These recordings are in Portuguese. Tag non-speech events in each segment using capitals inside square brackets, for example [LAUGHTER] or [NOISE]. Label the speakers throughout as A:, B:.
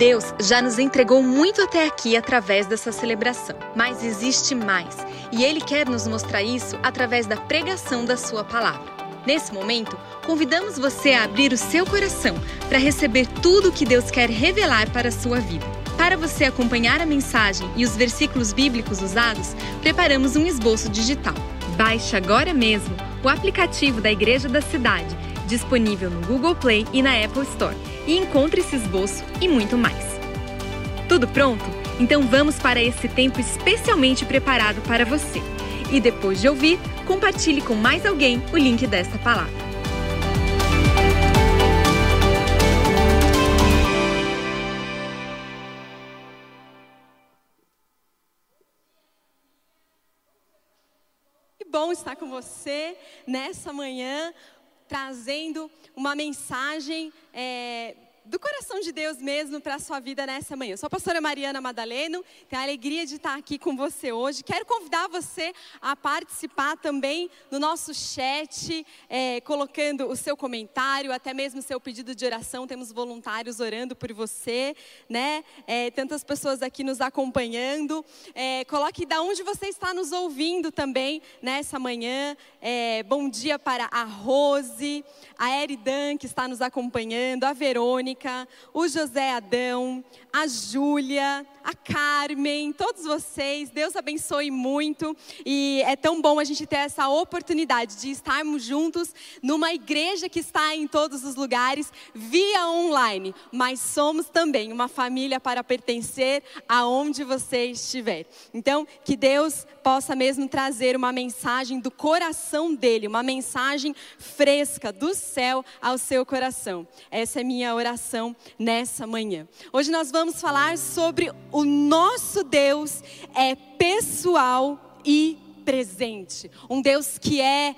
A: Deus já nos entregou muito até aqui através dessa celebração, mas existe mais, e Ele quer nos mostrar isso através da pregação da Sua palavra. Nesse momento, convidamos você a abrir o seu coração para receber tudo o que Deus quer revelar para a sua vida. Para você acompanhar a mensagem e os versículos bíblicos usados, preparamos um esboço digital. Baixe agora mesmo o aplicativo da Igreja da Cidade, disponível no Google Play e na Apple Store, e encontre esse esboço e muito mais. Tudo pronto? Então vamos para esse tempo especialmente preparado para você. E depois de ouvir, compartilhe com mais alguém o link desta palavra.
B: Bom estar com você nessa manhã, trazendo uma mensagem é, do coração de Deus mesmo para a sua vida nessa manhã. Eu sou a pastora Mariana Madaleno, tenho a alegria de estar aqui com você hoje. Quero convidar você a participar também no nosso chat, é, colocando o seu comentário, até mesmo o seu pedido de oração. Temos voluntários orando por você, né? É, tantas pessoas aqui nos acompanhando. É, coloque da onde você está nos ouvindo também nessa manhã. É, bom dia para a Rose, a Eridan que está nos acompanhando, a Verônica. Mônica, o José Adão, a Júlia, a Carmen, todos vocês. Deus abençoe muito. E é tão bom a gente ter essa oportunidade de estarmos juntos numa igreja que está em todos os lugares, via online. Mas somos também uma família para pertencer aonde você estiver. Então, que Deus possa mesmo trazer uma mensagem do coração dele, uma mensagem fresca do céu ao seu coração. Essa é minha oração nessa manhã. Hoje nós vamos falar sobre o nosso Deus é pessoal e presente. Um Deus que é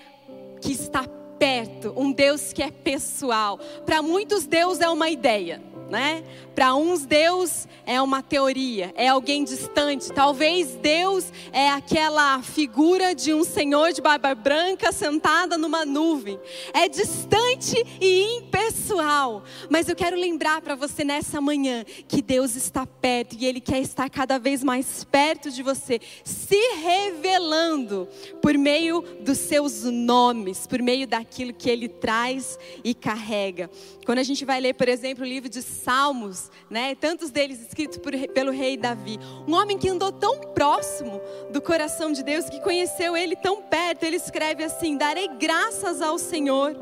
B: que está perto, um Deus que é pessoal. Para muitos Deus é uma ideia né? Para uns Deus é uma teoria, é alguém distante. Talvez Deus é aquela figura de um senhor de barba branca sentada numa nuvem. É distante e impessoal. Mas eu quero lembrar para você nessa manhã que Deus está perto e ele quer estar cada vez mais perto de você, se revelando por meio dos seus nomes, por meio daquilo que ele traz e carrega. Quando a gente vai ler, por exemplo, o livro de Salmos, né, tantos deles escritos por, pelo rei Davi, um homem que andou tão próximo do coração de Deus, que conheceu ele tão perto, ele escreve assim: Darei graças ao Senhor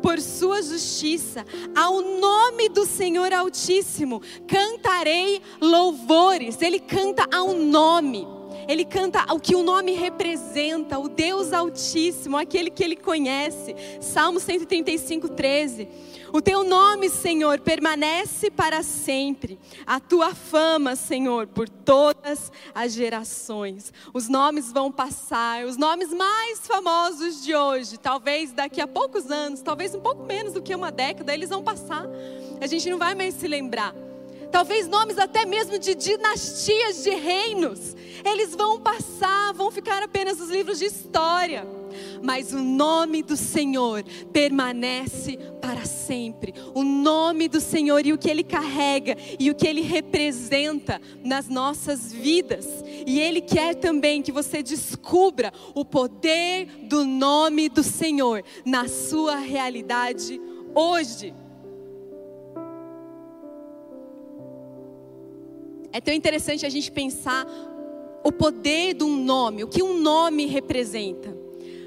B: por sua justiça, ao nome do Senhor Altíssimo, cantarei louvores. Ele canta ao nome. Ele canta o que o nome representa, o Deus Altíssimo, aquele que ele conhece. Salmo 135, 13. O teu nome, Senhor, permanece para sempre. A tua fama, Senhor, por todas as gerações. Os nomes vão passar, os nomes mais famosos de hoje, talvez daqui a poucos anos, talvez um pouco menos do que uma década, eles vão passar. A gente não vai mais se lembrar talvez nomes até mesmo de dinastias de reinos, eles vão passar, vão ficar apenas nos livros de história. Mas o nome do Senhor permanece para sempre. O nome do Senhor e o que Ele carrega e o que Ele representa nas nossas vidas. E Ele quer também que você descubra o poder do nome do Senhor na sua realidade hoje. É tão interessante a gente pensar o poder de um nome, o que um nome representa.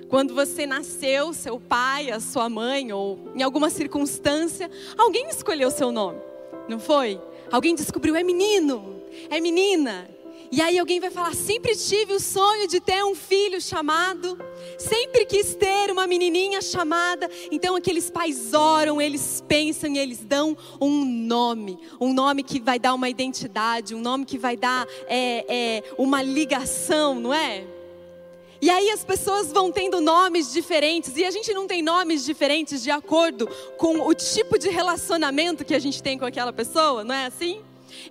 B: Quando você nasceu, seu pai, a sua mãe, ou em alguma circunstância, alguém escolheu seu nome, não foi? Alguém descobriu, é menino, é menina. E aí alguém vai falar: sempre tive o sonho de ter um filho chamado, sempre quis ter uma menininha chamada. Então aqueles pais oram, eles pensam e eles dão um nome, um nome que vai dar uma identidade, um nome que vai dar é, é, uma ligação, não é? E aí as pessoas vão tendo nomes diferentes e a gente não tem nomes diferentes de acordo com o tipo de relacionamento que a gente tem com aquela pessoa, não é assim?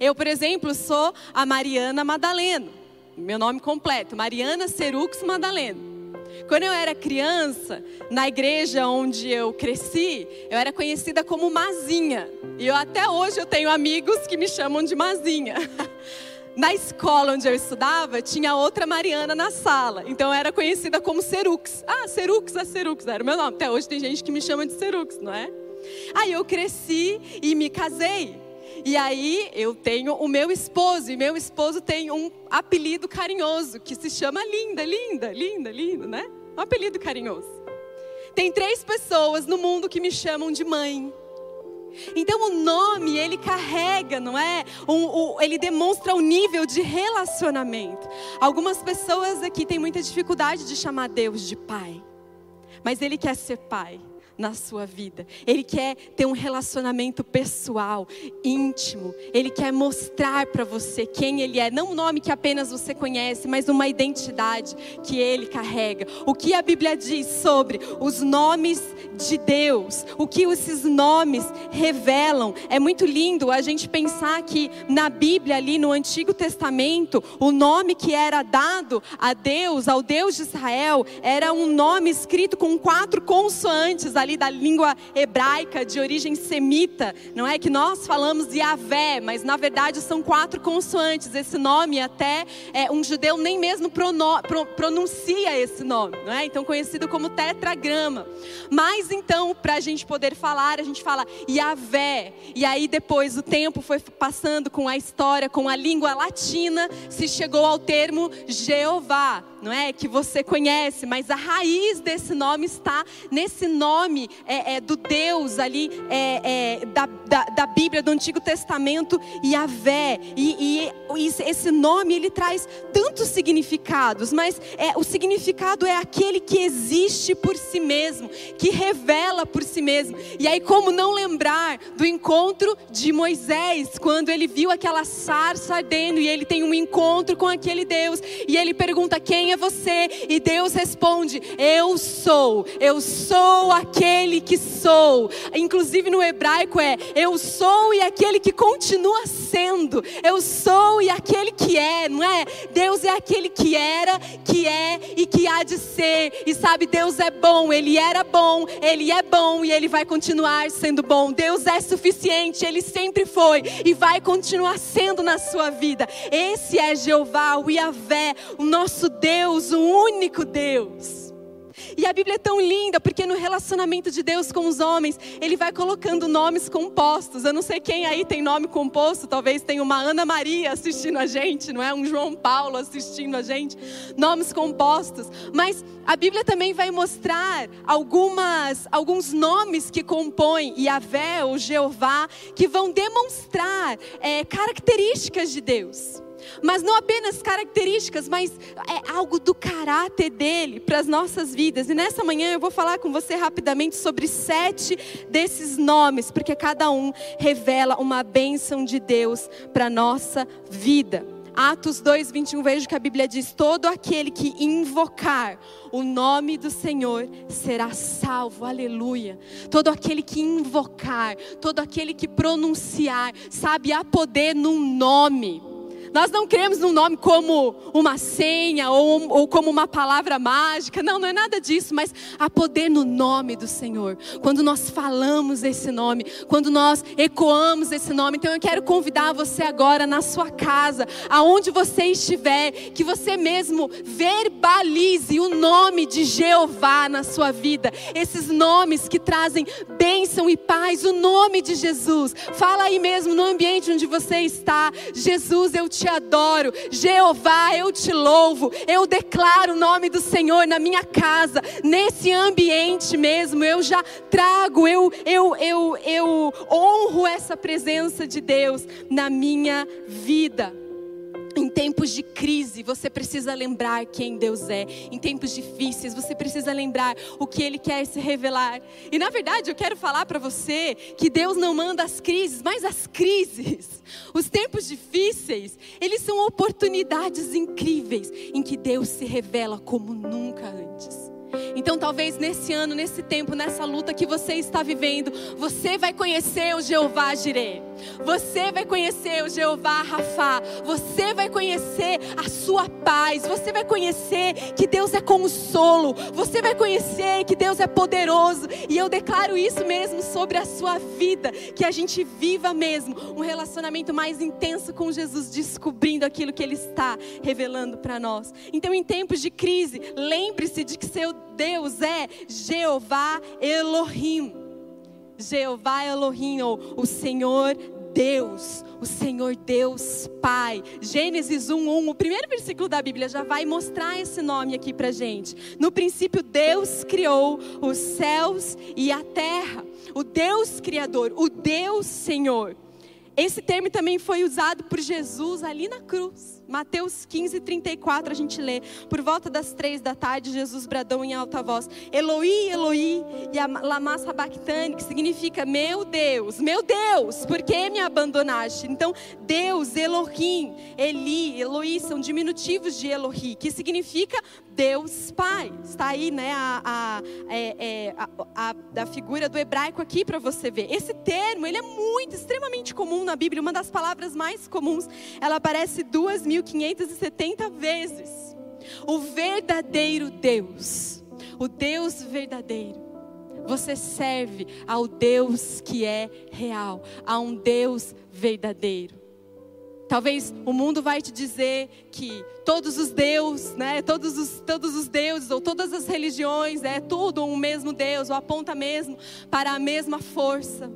B: Eu, por exemplo, sou a Mariana Madaleno. Meu nome completo, Mariana Serux Madaleno. Quando eu era criança, na igreja onde eu cresci, eu era conhecida como Mazinha. E eu, até hoje eu tenho amigos que me chamam de Mazinha. [LAUGHS] Na escola onde eu estudava, tinha outra Mariana na sala. Então eu era conhecida como Serux. Ah, Serux, a Serux, era o meu nome. Até hoje tem gente que me chama de Serux, não é? Aí eu cresci e me casei. E aí eu tenho o meu esposo, e meu esposo tem um apelido carinhoso que se chama Linda, Linda, Linda, Linda, né? Um apelido carinhoso. Tem três pessoas no mundo que me chamam de mãe. Então o nome ele carrega, não é? Um, um, ele demonstra o nível de relacionamento. Algumas pessoas aqui têm muita dificuldade de chamar Deus de pai, mas Ele quer ser pai na sua vida. Ele quer ter um relacionamento pessoal, íntimo. Ele quer mostrar para você quem ele é, não um nome que apenas você conhece, mas uma identidade que ele carrega. O que a Bíblia diz sobre os nomes de Deus, o que esses nomes revelam. É muito lindo a gente pensar que na Bíblia ali no Antigo Testamento, o nome que era dado a Deus, ao Deus de Israel, era um nome escrito com quatro consoantes ali da língua hebraica de origem semita, não é que nós falamos Yahvé, mas na verdade são quatro consoantes. Esse nome até é, um judeu nem mesmo prono, pro, pronuncia esse nome, não é? Então conhecido como tetragrama. Mas então, para a gente poder falar, a gente fala Yahvé. E aí depois o tempo foi passando com a história, com a língua latina, se chegou ao termo Jeová não é? Que você conhece, mas a raiz desse nome está nesse nome é, é do Deus ali, é, é, da, da, da, Bíblia, do Antigo Testamento, Yahvé. E, e esse nome, ele traz tantos significados, mas é, o significado é aquele que existe por si mesmo, que revela por si mesmo. E aí, como não lembrar do encontro de Moisés, quando ele viu aquela sarça ardendo e ele tem um encontro com aquele Deus, e ele pergunta: quem quem é você? E Deus responde: Eu sou, eu sou aquele que sou. Inclusive no hebraico é: Eu sou e aquele que continua sendo. Eu sou e aquele que é, não é? Deus é aquele que era, que é e que há de ser. E sabe, Deus é bom, Ele era bom, Ele é bom e Ele vai continuar sendo bom. Deus é suficiente, Ele sempre foi e vai continuar sendo na sua vida. Esse é Jeová, o Iavé, o nosso Deus Deus, o único Deus. E a Bíblia é tão linda porque no relacionamento de Deus com os homens, Ele vai colocando nomes compostos. Eu não sei quem aí tem nome composto, talvez tenha uma Ana Maria assistindo a gente, não é? Um João Paulo assistindo a gente. Nomes compostos. Mas a Bíblia também vai mostrar algumas, alguns nomes que compõem Yahvé ou Jeová, que vão demonstrar é, características de Deus mas não apenas características, mas é algo do caráter dele para as nossas vidas. E nessa manhã eu vou falar com você rapidamente sobre sete desses nomes, porque cada um revela uma bênção de Deus para a nossa vida. Atos 2, 21, vejo que a Bíblia diz: Todo aquele que invocar o nome do Senhor será salvo, aleluia. Todo aquele que invocar, todo aquele que pronunciar, sabe, há poder num nome. Nós não queremos um nome como uma senha ou, ou como uma palavra mágica. Não, não é nada disso, mas há poder no nome do Senhor. Quando nós falamos esse nome, quando nós ecoamos esse nome. Então eu quero convidar você agora na sua casa, aonde você estiver, que você mesmo verbalize o nome de Jeová na sua vida. Esses nomes que trazem bênção e paz, o nome de Jesus. Fala aí mesmo no ambiente onde você está. Jesus, eu te te adoro. Jeová, eu te louvo. Eu declaro o nome do Senhor na minha casa, nesse ambiente mesmo. Eu já trago, eu, eu, eu, eu honro essa presença de Deus na minha vida. Em tempos de crise, você precisa lembrar quem Deus é. Em tempos difíceis, você precisa lembrar o que Ele quer se revelar. E na verdade, eu quero falar para você que Deus não manda as crises, mas as crises. Os tempos difíceis, eles são oportunidades incríveis em que Deus se revela como nunca antes. Então, talvez nesse ano, nesse tempo, nessa luta que você está vivendo, você vai conhecer o Jeová Jireh. Você vai conhecer o Jeová Rafa, você vai conhecer a sua paz, você vai conhecer que Deus é consolo, você vai conhecer que Deus é poderoso, e eu declaro isso mesmo sobre a sua vida, que a gente viva mesmo um relacionamento mais intenso com Jesus, descobrindo aquilo que Ele está revelando para nós. Então, em tempos de crise, lembre-se de que seu Deus é Jeová Elohim. Jeová Elohim, ou o Senhor Deus, o Senhor Deus Pai. Gênesis 1:1, o primeiro versículo da Bíblia já vai mostrar esse nome aqui pra gente. No princípio Deus criou os céus e a terra. O Deus criador, o Deus Senhor. Esse termo também foi usado por Jesus ali na cruz. Mateus 15, 34, a gente lê. Por volta das três da tarde, Jesus bradou em alta voz: Eloi, Eloi, e a lama sabachthani, que significa meu Deus, meu Deus, por que me abandonaste? Então, Deus, Elohim, Eli, Eloi são diminutivos de Elohi, que significa Deus Pai. Está aí, né, a, a, é, é, a, a, a figura do hebraico aqui para você ver. Esse termo, ele é muito, extremamente comum na Bíblia, uma das palavras mais comuns. Ela aparece duas mil 1570 vezes. O verdadeiro Deus, o Deus verdadeiro. Você serve ao Deus que é real, a um Deus verdadeiro. Talvez o mundo vai te dizer que todos os deuses, né, todos os, todos os deuses ou todas as religiões é tudo um mesmo Deus, ou aponta mesmo para a mesma força.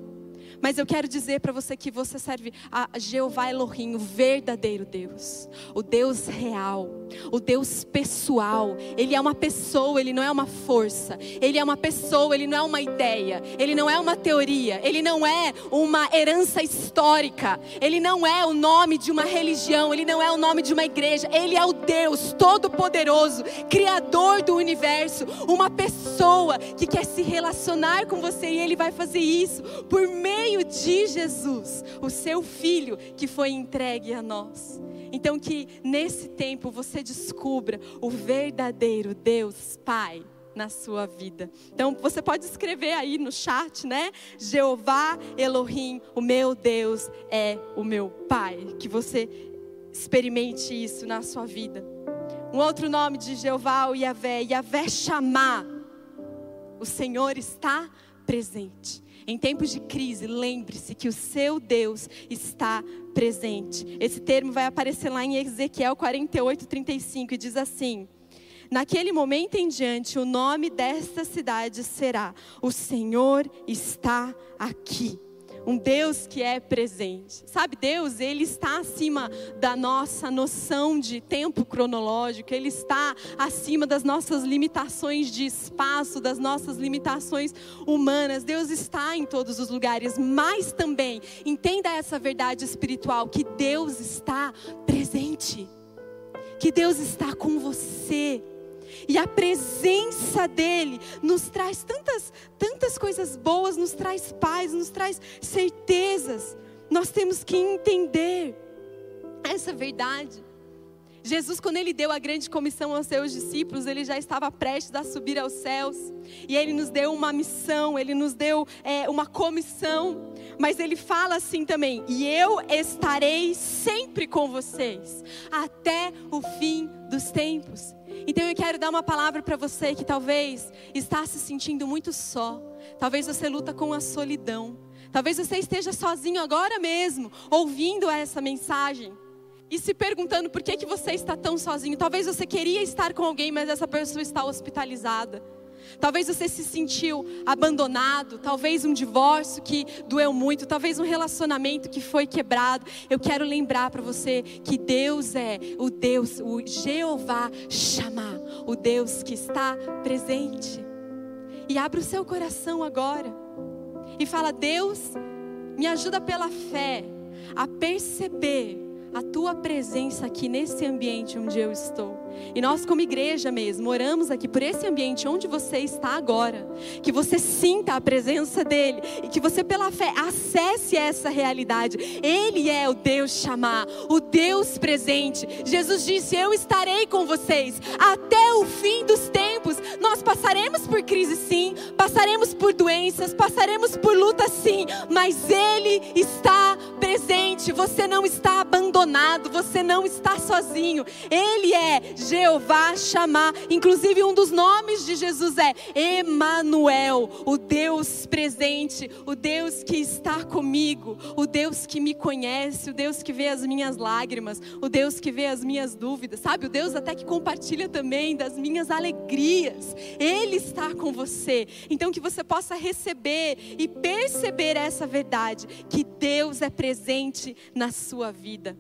B: Mas eu quero dizer para você que você serve a Jeová Elohim, o verdadeiro Deus, o Deus real, o Deus pessoal. Ele é uma pessoa, ele não é uma força. Ele é uma pessoa, ele não é uma ideia. Ele não é uma teoria. Ele não é uma herança histórica. Ele não é o nome de uma religião. Ele não é o nome de uma igreja. Ele é o Deus Todo-Poderoso, Criador do universo. Uma pessoa que quer se relacionar com você e ele vai fazer isso por meio meio de Jesus, o seu filho que foi entregue a nós. Então, que nesse tempo você descubra o verdadeiro Deus Pai na sua vida. Então, você pode escrever aí no chat, né? Jeová Elohim, o meu Deus é o meu Pai. Que você experimente isso na sua vida. Um outro nome de Jeová, o Yahvé, Yahvé chamar. O Senhor está presente. Em tempos de crise, lembre-se que o seu Deus está presente. Esse termo vai aparecer lá em Ezequiel 48, 35 e diz assim: Naquele momento em diante, o nome desta cidade será: O Senhor está aqui um Deus que é presente. Sabe, Deus, ele está acima da nossa noção de tempo cronológico, ele está acima das nossas limitações de espaço, das nossas limitações humanas. Deus está em todos os lugares, mas também entenda essa verdade espiritual que Deus está presente. Que Deus está com você. E a presença dele nos traz tantas, tantas coisas boas, nos traz paz, nos traz certezas. Nós temos que entender essa verdade. Jesus, quando ele deu a grande comissão aos seus discípulos, ele já estava prestes a subir aos céus. E ele nos deu uma missão, ele nos deu é, uma comissão. Mas ele fala assim também: E eu estarei sempre com vocês, até o fim dos tempos. Então eu quero dar uma palavra para você que talvez está se sentindo muito só. Talvez você luta com a solidão. Talvez você esteja sozinho agora mesmo, ouvindo essa mensagem e se perguntando por que, que você está tão sozinho. Talvez você queria estar com alguém, mas essa pessoa está hospitalizada. Talvez você se sentiu abandonado, talvez um divórcio que doeu muito, talvez um relacionamento que foi quebrado. Eu quero lembrar para você que Deus é o Deus, o Jeová chamar, o Deus que está presente. E abra o seu coração agora e fala: Deus, me ajuda pela fé a perceber a tua presença aqui nesse ambiente onde eu estou. E nós, como igreja mesmo, oramos aqui por esse ambiente onde você está agora. Que você sinta a presença dEle e que você, pela fé, acesse essa realidade. Ele é o Deus chamar, o Deus presente. Jesus disse: Eu estarei com vocês até o fim dos tempos. Nós passaremos por crise, sim, passaremos por doenças, passaremos por luta, sim, mas Ele está presente presente, você não está abandonado, você não está sozinho. Ele é Jeová chamar. Inclusive um dos nomes de Jesus é Emanuel, o Deus presente, o Deus que está comigo, o Deus que me conhece, o Deus que vê as minhas lágrimas, o Deus que vê as minhas dúvidas, sabe? O Deus até que compartilha também das minhas alegrias. Ele está com você. Então que você possa receber e perceber essa verdade que Deus é presente na sua vida.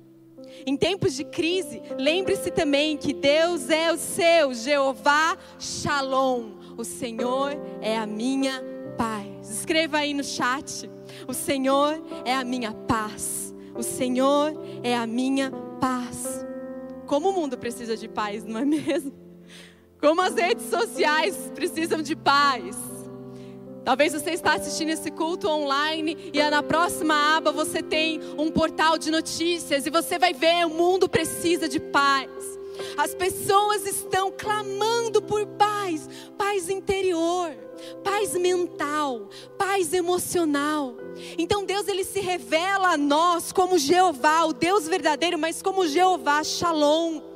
B: Em tempos de crise, lembre-se também que Deus é o seu Jeová Shalom. O Senhor é a minha paz. Escreva aí no chat. O Senhor é a minha paz. O Senhor é a minha paz. Como o mundo precisa de paz, não é mesmo? Como as redes sociais precisam de paz. Talvez você está assistindo esse culto online e na próxima aba você tem um portal de notícias e você vai ver o mundo precisa de paz. As pessoas estão clamando por paz, paz interior, paz mental, paz emocional. Então Deus ele se revela a nós como Jeová, o Deus verdadeiro, mas como Jeová Shalom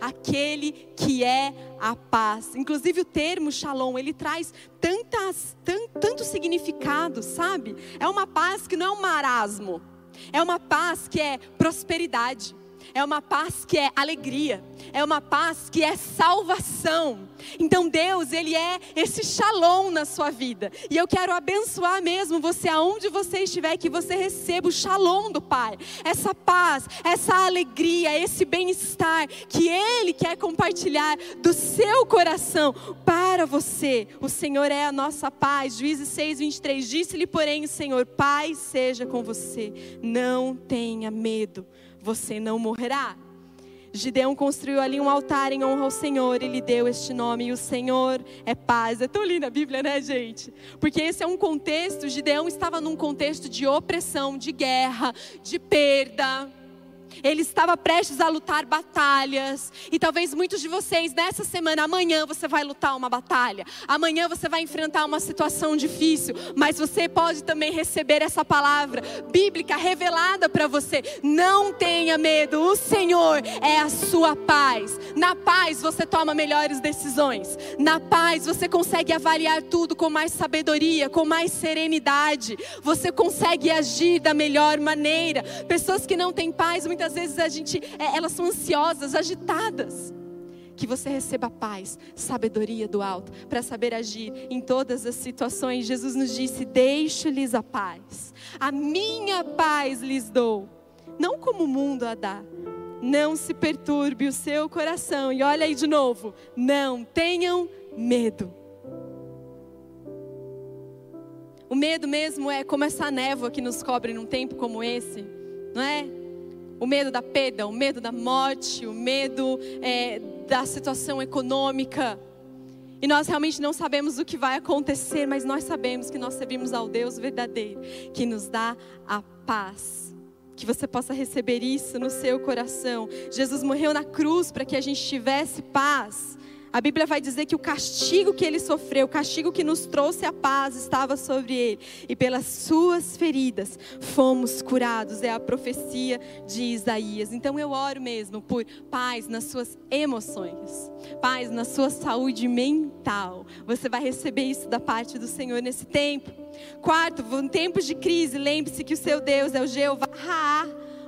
B: aquele que é a paz. Inclusive o termo shalom, ele traz tantas, tant, tanto significado, sabe? É uma paz que não é um marasmo, é uma paz que é prosperidade é uma paz que é alegria, é uma paz que é salvação. Então Deus, Ele é esse shalom na sua vida. E eu quero abençoar mesmo você, aonde você estiver, que você receba o shalom do Pai. Essa paz, essa alegria, esse bem-estar que Ele quer compartilhar do seu coração para você. O Senhor é a nossa paz. Juízes 6, 23. Disse-lhe, porém, o Senhor: Pai seja com você. Não tenha medo você não morrerá. Gideão construiu ali um altar em honra ao Senhor e lhe deu este nome, e o Senhor é paz. É tão linda a Bíblia, né, gente? Porque esse é um contexto, Gideão estava num contexto de opressão, de guerra, de perda. Ele estava prestes a lutar batalhas. E talvez muitos de vocês, nessa semana, amanhã você vai lutar uma batalha. Amanhã você vai enfrentar uma situação difícil. Mas você pode também receber essa palavra bíblica revelada para você. Não tenha medo, o Senhor é a sua paz. Na paz você toma melhores decisões. Na paz você consegue avaliar tudo com mais sabedoria, com mais serenidade. Você consegue agir da melhor maneira. Pessoas que não têm paz, muitas muitas vezes a gente, é, elas são ansiosas, agitadas. Que você receba paz, sabedoria do alto, para saber agir em todas as situações. Jesus nos disse: Deixo-lhes a paz, a minha paz lhes dou, não como o mundo a dá. Não se perturbe o seu coração. E olha aí de novo: não tenham medo. O medo mesmo é como essa névoa que nos cobre num tempo como esse, não é? O medo da perda, o medo da morte, o medo é, da situação econômica. E nós realmente não sabemos o que vai acontecer, mas nós sabemos que nós servimos ao Deus verdadeiro, que nos dá a paz. Que você possa receber isso no seu coração. Jesus morreu na cruz para que a gente tivesse paz. A Bíblia vai dizer que o castigo que ele sofreu, o castigo que nos trouxe a paz, estava sobre ele. E pelas suas feridas fomos curados. É a profecia de Isaías. Então eu oro mesmo por paz nas suas emoções, paz na sua saúde mental. Você vai receber isso da parte do Senhor nesse tempo. Quarto, em tempos de crise, lembre-se que o seu Deus é o Jeová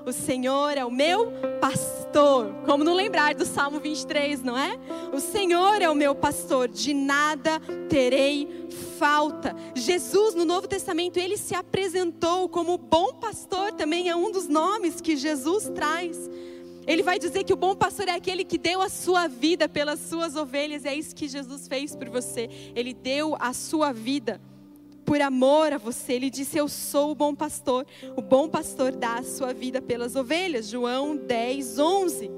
B: o Senhor é o meu pastor. Como não lembrar do Salmo 23, não é? O Senhor é o meu pastor, de nada terei falta. Jesus, no Novo Testamento, ele se apresentou como bom pastor, também é um dos nomes que Jesus traz. Ele vai dizer que o bom pastor é aquele que deu a sua vida pelas suas ovelhas, é isso que Jesus fez por você. Ele deu a sua vida por amor a você. Ele disse: Eu sou o bom pastor. O bom pastor dá a sua vida pelas ovelhas. João 10, 11.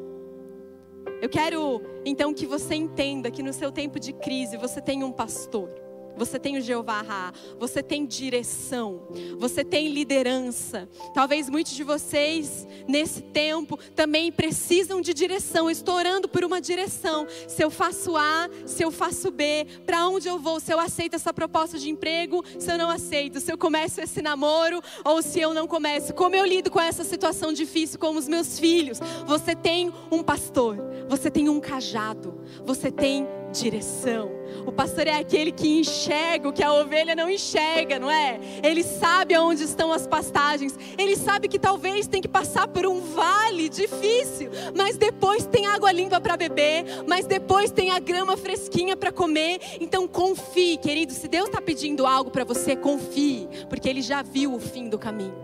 B: Eu quero então que você entenda que no seu tempo de crise você tem um pastor. Você tem o Jeová Ra, você tem direção, você tem liderança. Talvez muitos de vocês, nesse tempo, também precisam de direção. estou orando por uma direção. Se eu faço A, se eu faço B, para onde eu vou? Se eu aceito essa proposta de emprego, se eu não aceito, se eu começo esse namoro ou se eu não começo. Como eu lido com essa situação difícil com os meus filhos? Você tem um pastor, você tem um cajado, você tem direção. O pastor é aquele que enxerga o que a ovelha não enxerga, não é? Ele sabe aonde estão as pastagens. Ele sabe que talvez tem que passar por um vale difícil, mas depois tem água limpa para beber, mas depois tem a grama fresquinha para comer. Então confie, querido. Se Deus está pedindo algo para você, confie, porque Ele já viu o fim do caminho.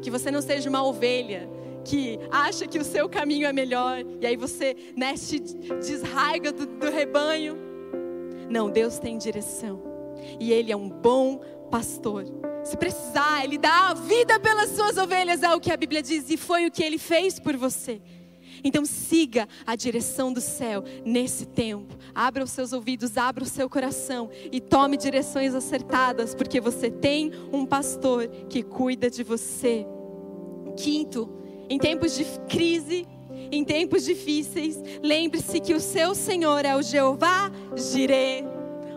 B: Que você não seja uma ovelha que acha que o seu caminho é melhor e aí você né, se desraiga do, do rebanho. Não, Deus tem direção e Ele é um bom pastor. Se precisar, Ele dá a vida pelas suas ovelhas, é o que a Bíblia diz, e foi o que Ele fez por você. Então siga a direção do céu nesse tempo. Abra os seus ouvidos, abra o seu coração e tome direções acertadas, porque você tem um pastor que cuida de você. Quinto, em tempos de crise, em tempos difíceis, lembre-se que o seu Senhor é o Jeová Jireh,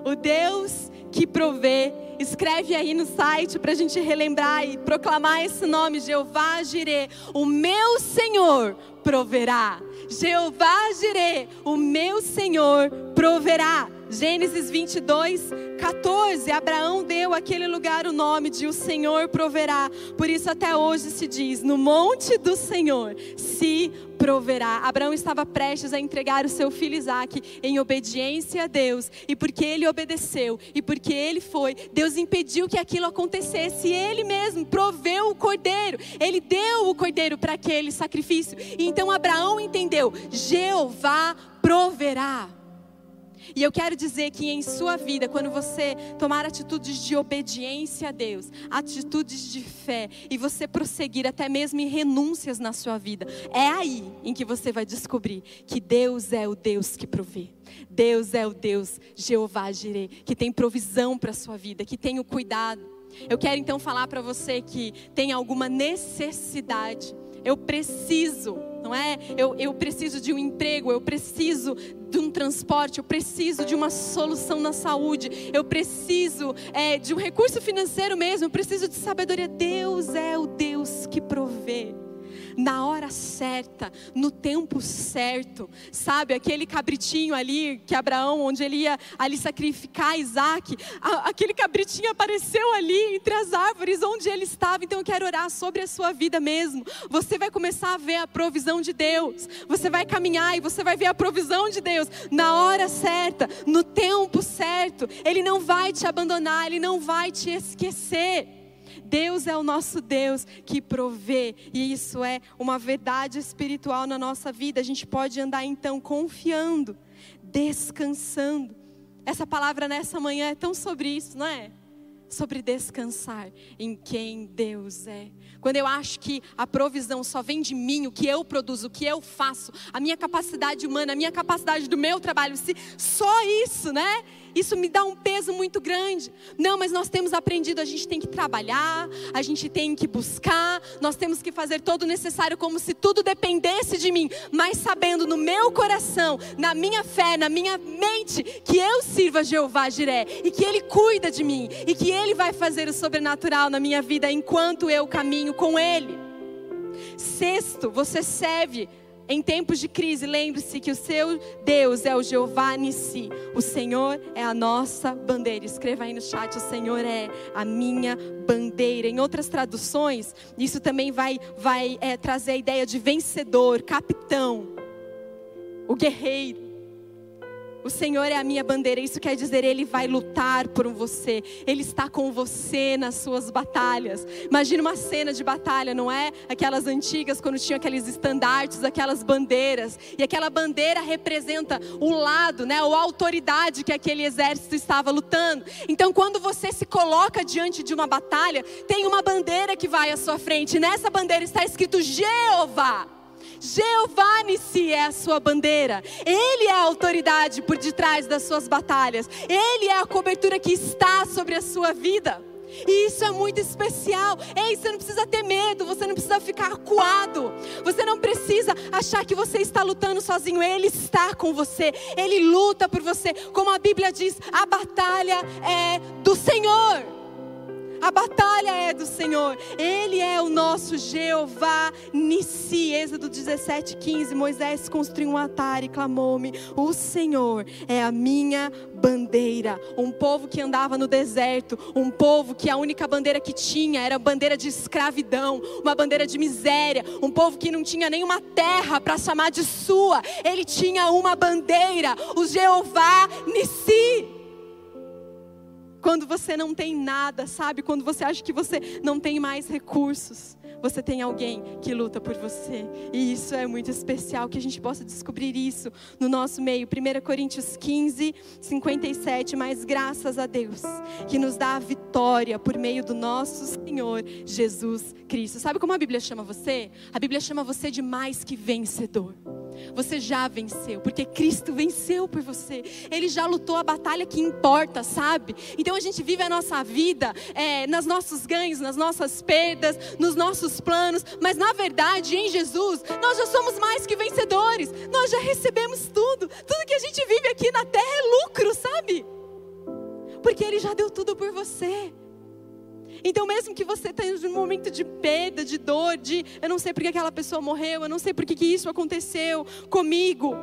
B: o Deus que provê. Escreve aí no site para a gente relembrar e proclamar esse nome, Jeová Jireh. O meu Senhor proverá. Jeová Jireh, o meu Senhor proverá. Gênesis 22, 14. Abraão deu aquele lugar o nome de o Senhor proverá. Por isso até hoje se diz: no monte do Senhor se proverá. Abraão estava prestes a entregar o seu filho Isaque em obediência a Deus. E porque ele obedeceu e porque ele foi, Deus impediu que aquilo acontecesse. Ele mesmo proveu o cordeiro. Ele deu o cordeiro para aquele sacrifício. E então Abraão entendeu: Jeová proverá. E eu quero dizer que em sua vida, quando você tomar atitudes de obediência a Deus, atitudes de fé, e você prosseguir até mesmo em renúncias na sua vida, é aí em que você vai descobrir que Deus é o Deus que provê. Deus é o Deus Jeová Jireh, que tem provisão para a sua vida, que tem o cuidado. Eu quero então falar para você que tem alguma necessidade. Eu preciso não é? Eu, eu preciso de um emprego, eu preciso de um transporte, eu preciso de uma solução na saúde, eu preciso é, de um recurso financeiro mesmo, eu preciso de sabedoria. Deus é o Deus que provê na hora certa, no tempo certo. Sabe, aquele cabritinho ali que Abraão, onde ele ia ali sacrificar Isaac, a, aquele cabritinho apareceu ali entre as árvores onde ele estava. Então eu quero orar sobre a sua vida mesmo. Você vai começar a ver a provisão de Deus. Você vai caminhar e você vai ver a provisão de Deus na hora certa, no tempo certo. Ele não vai te abandonar, ele não vai te esquecer. Deus é o nosso Deus que provê, e isso é uma verdade espiritual na nossa vida. A gente pode andar então confiando, descansando. Essa palavra nessa manhã é tão sobre isso, não é? Sobre descansar em quem Deus é. Quando eu acho que a provisão só vem de mim, o que eu produzo, o que eu faço, a minha capacidade humana, a minha capacidade do meu trabalho, se só isso, né? Isso me dá um peso muito grande. Não, mas nós temos aprendido, a gente tem que trabalhar, a gente tem que buscar, nós temos que fazer todo o necessário como se tudo dependesse de mim, mas sabendo no meu coração, na minha fé, na minha mente, que eu sirvo a Jeová Jiré e que Ele cuida de mim e que Ele vai fazer o sobrenatural na minha vida enquanto eu caminho com Ele. Sexto, você serve em tempos de crise, lembre-se que o seu Deus é o Jeová Nissi. O Senhor é a nossa bandeira. Escreva aí no chat: o Senhor é a minha bandeira. Em outras traduções, isso também vai, vai é, trazer a ideia de vencedor, capitão, o guerreiro. O Senhor é a minha bandeira. Isso quer dizer, Ele vai lutar por você. Ele está com você nas suas batalhas. Imagina uma cena de batalha, não é? Aquelas antigas, quando tinham aqueles estandartes, aquelas bandeiras. E aquela bandeira representa o lado, né? Ou a autoridade que aquele exército estava lutando. Então, quando você se coloca diante de uma batalha, tem uma bandeira que vai à sua frente. E nessa bandeira está escrito Jeová. Jeová Nissi é a sua bandeira. Ele é a autoridade por detrás das suas batalhas. Ele é a cobertura que está sobre a sua vida. E isso é muito especial. Ei, você não precisa ter medo, você não precisa ficar acuado. Você não precisa achar que você está lutando sozinho. Ele está com você. Ele luta por você. Como a Bíblia diz, a batalha é do Senhor. A batalha é do Senhor. Ele é o nosso Jeová Nissi. Êxodo 17, 15. Moisés construiu um altar e clamou-me: O Senhor é a minha bandeira. Um povo que andava no deserto, um povo que a única bandeira que tinha era bandeira de escravidão, uma bandeira de miséria, um povo que não tinha nenhuma terra para chamar de sua. Ele tinha uma bandeira, o Jeová Nissi. Quando você não tem nada, sabe? Quando você acha que você não tem mais recursos, você tem alguém que luta por você. E isso é muito especial que a gente possa descobrir isso no nosso meio. 1 Coríntios 15, 57. Mas graças a Deus que nos dá a vitória por meio do nosso Senhor Jesus Cristo. Sabe como a Bíblia chama você? A Bíblia chama você de mais que vencedor. Você já venceu, porque Cristo venceu por você. Ele já lutou a batalha que importa, sabe? Então a gente vive a nossa vida é, nos nossos ganhos, nas nossas perdas, nos nossos planos, mas na verdade, em Jesus, nós já somos mais que vencedores. Nós já recebemos tudo. Tudo que a gente vive aqui na terra é lucro, sabe? Porque Ele já deu tudo por você. Então, mesmo que você tenha um momento de perda, de dor, de eu não sei porque aquela pessoa morreu, eu não sei porque que isso aconteceu comigo,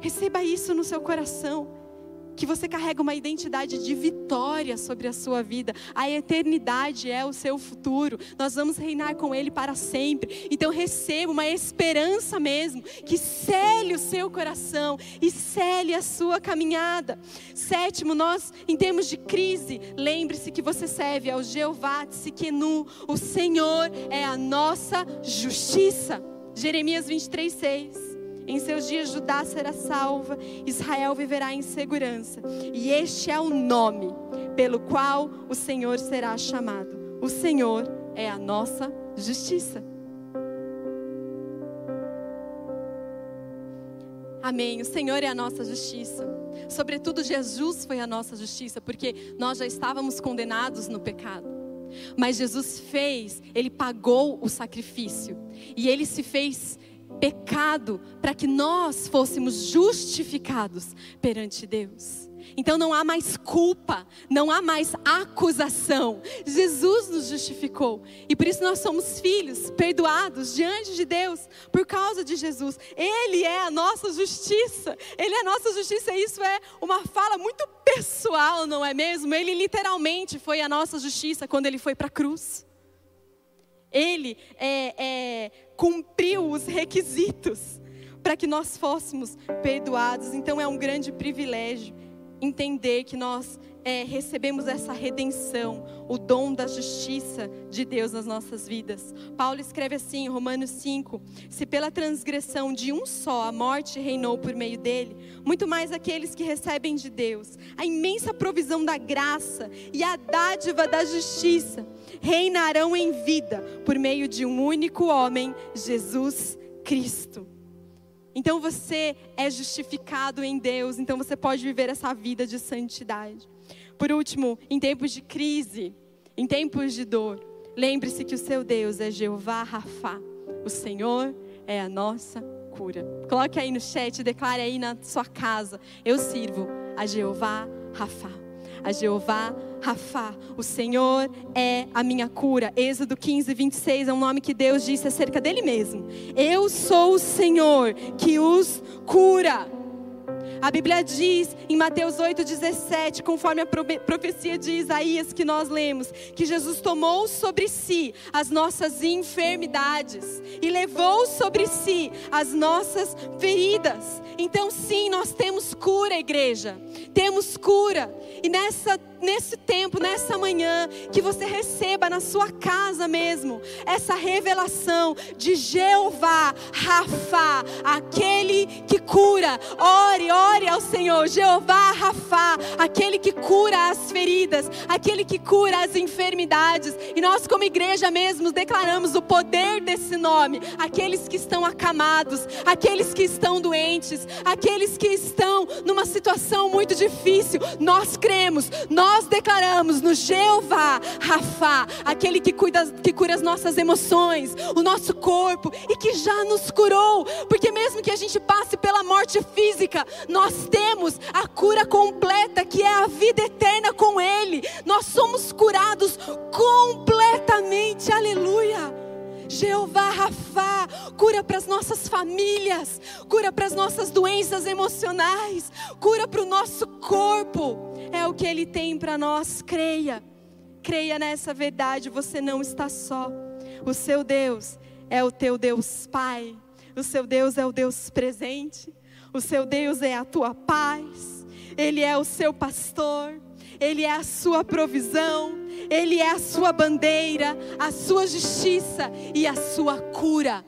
B: receba isso no seu coração que você carrega uma identidade de vitória sobre a sua vida. A eternidade é o seu futuro. Nós vamos reinar com Ele para sempre. Então receba uma esperança mesmo que cele o seu coração e cele a sua caminhada. Sétimo, nós em termos de crise, lembre-se que você serve ao Jeová Tsikenu. O Senhor é a nossa justiça. Jeremias 23, 6. Em seus dias Judá será salva, Israel viverá em segurança. E este é o nome pelo qual o Senhor será chamado. O Senhor é a nossa justiça. Amém. O Senhor é a nossa justiça. Sobretudo, Jesus foi a nossa justiça, porque nós já estávamos condenados no pecado. Mas Jesus fez, ele pagou o sacrifício. E ele se fez pecado para que nós fôssemos justificados perante Deus. Então não há mais culpa, não há mais acusação. Jesus nos justificou e por isso nós somos filhos, perdoados diante de Deus por causa de Jesus. Ele é a nossa justiça. Ele é a nossa justiça. Isso é uma fala muito pessoal, não é mesmo? Ele literalmente foi a nossa justiça quando ele foi para a cruz. Ele é, é, cumpriu os requisitos para que nós fôssemos perdoados. Então é um grande privilégio entender que nós é, recebemos essa redenção, o dom da justiça de Deus nas nossas vidas. Paulo escreve assim em Romanos 5: Se pela transgressão de um só a morte reinou por meio dele, muito mais aqueles que recebem de Deus a imensa provisão da graça e a dádiva da justiça reinarão em vida por meio de um único homem, Jesus Cristo. Então você é justificado em Deus, então você pode viver essa vida de santidade. Por último, em tempos de crise, em tempos de dor, lembre-se que o seu Deus é Jeová Rafá. O Senhor é a nossa cura. Coloque aí no chat, declare aí na sua casa: Eu sirvo a Jeová Rafá. A Jeová Rafá, o Senhor é a minha cura. Êxodo 15, 26 é um nome que Deus disse acerca dele mesmo. Eu sou o Senhor que os cura. A Bíblia diz em Mateus 8,17, conforme a profecia de Isaías que nós lemos, que Jesus tomou sobre si as nossas enfermidades e levou sobre si as nossas feridas. Então, sim, nós temos cura, igreja. Temos cura. E nessa nesse tempo, nessa manhã, que você receba na sua casa mesmo essa revelação de Jeová, Rafa, aquele que cura. Ore, ore ao Senhor, Jeová, Rafa, aquele que cura as feridas, aquele que cura as enfermidades. E nós, como igreja mesmo, declaramos o poder desse nome. Aqueles que estão acamados, aqueles que estão doentes, aqueles que estão numa situação muito difícil, nós cremos, nós declaramos no Jeová, Rafa, aquele que, cuida, que cura as nossas emoções, o nosso corpo e que já nos curou, porque mesmo que a gente passe pela morte física, nós temos a cura completa que é a vida eterna com Ele, nós somos curados completamente, aleluia. Jeová Rafa, cura para as nossas famílias, cura para as nossas doenças emocionais, cura para o nosso corpo. É o que Ele tem para nós. Creia, creia nessa verdade. Você não está só. O seu Deus é o teu Deus Pai. O seu Deus é o Deus presente. O seu Deus é a tua paz. Ele é o seu pastor. Ele é a sua provisão, Ele é a sua bandeira, a sua justiça e a sua cura.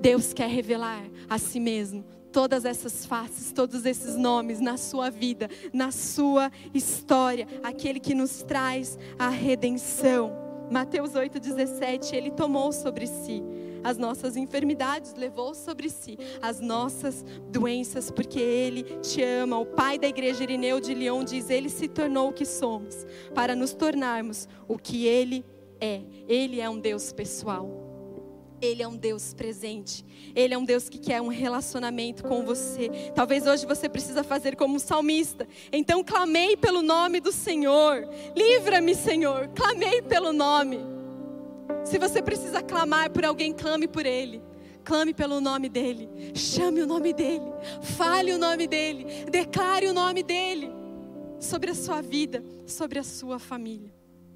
B: Deus quer revelar a si mesmo todas essas faces, todos esses nomes na sua vida, na sua história, aquele que nos traz a redenção. Mateus 8,17, ele tomou sobre si as nossas enfermidades, levou sobre si as nossas doenças, porque Ele te ama. O pai da igreja Irineu de Leão diz: Ele se tornou o que somos, para nos tornarmos o que Ele é. Ele é um Deus pessoal. Ele é um Deus presente. Ele é um Deus que quer um relacionamento com você. Talvez hoje você precisa fazer como um salmista. Então clamei pelo nome do Senhor. Livra-me, Senhor. Clamei pelo nome. Se você precisa clamar por alguém, clame por ele. Clame pelo nome dele. Chame o nome dele. Fale o nome dele. Declare o nome dele sobre a sua vida, sobre a sua família.